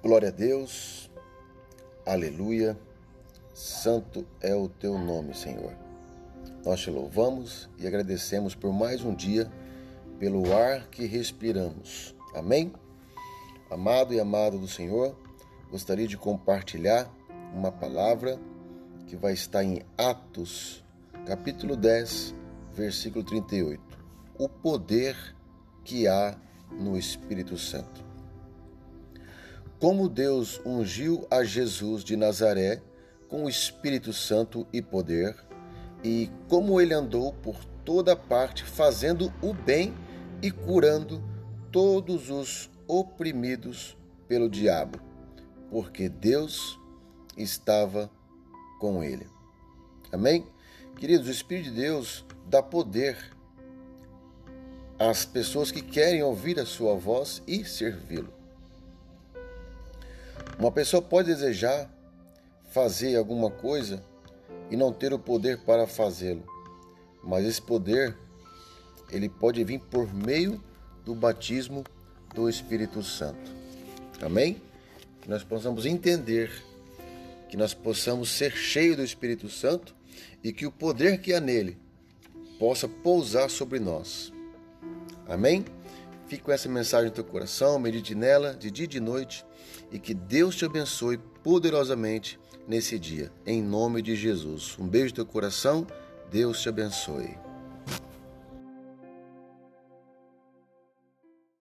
Glória a Deus, aleluia, santo é o teu nome, Senhor. Nós te louvamos e agradecemos por mais um dia, pelo ar que respiramos. Amém? Amado e amado do Senhor, gostaria de compartilhar uma palavra que vai estar em Atos, capítulo 10, versículo 38. O poder que há no Espírito Santo como Deus ungiu a Jesus de Nazaré com o Espírito Santo e poder, e como ele andou por toda parte fazendo o bem e curando todos os oprimidos pelo diabo, porque Deus estava com ele. Amém? Queridos, o Espírito de Deus dá poder às pessoas que querem ouvir a sua voz e servi-lo. Uma pessoa pode desejar fazer alguma coisa e não ter o poder para fazê-lo, mas esse poder ele pode vir por meio do batismo do Espírito Santo. Amém? Que nós possamos entender que nós possamos ser cheios do Espírito Santo e que o poder que há nele possa pousar sobre nós. Amém? Fique com essa mensagem no teu coração, medite nela de dia e de noite e que Deus te abençoe poderosamente nesse dia. Em nome de Jesus. Um beijo no teu coração. Deus te abençoe.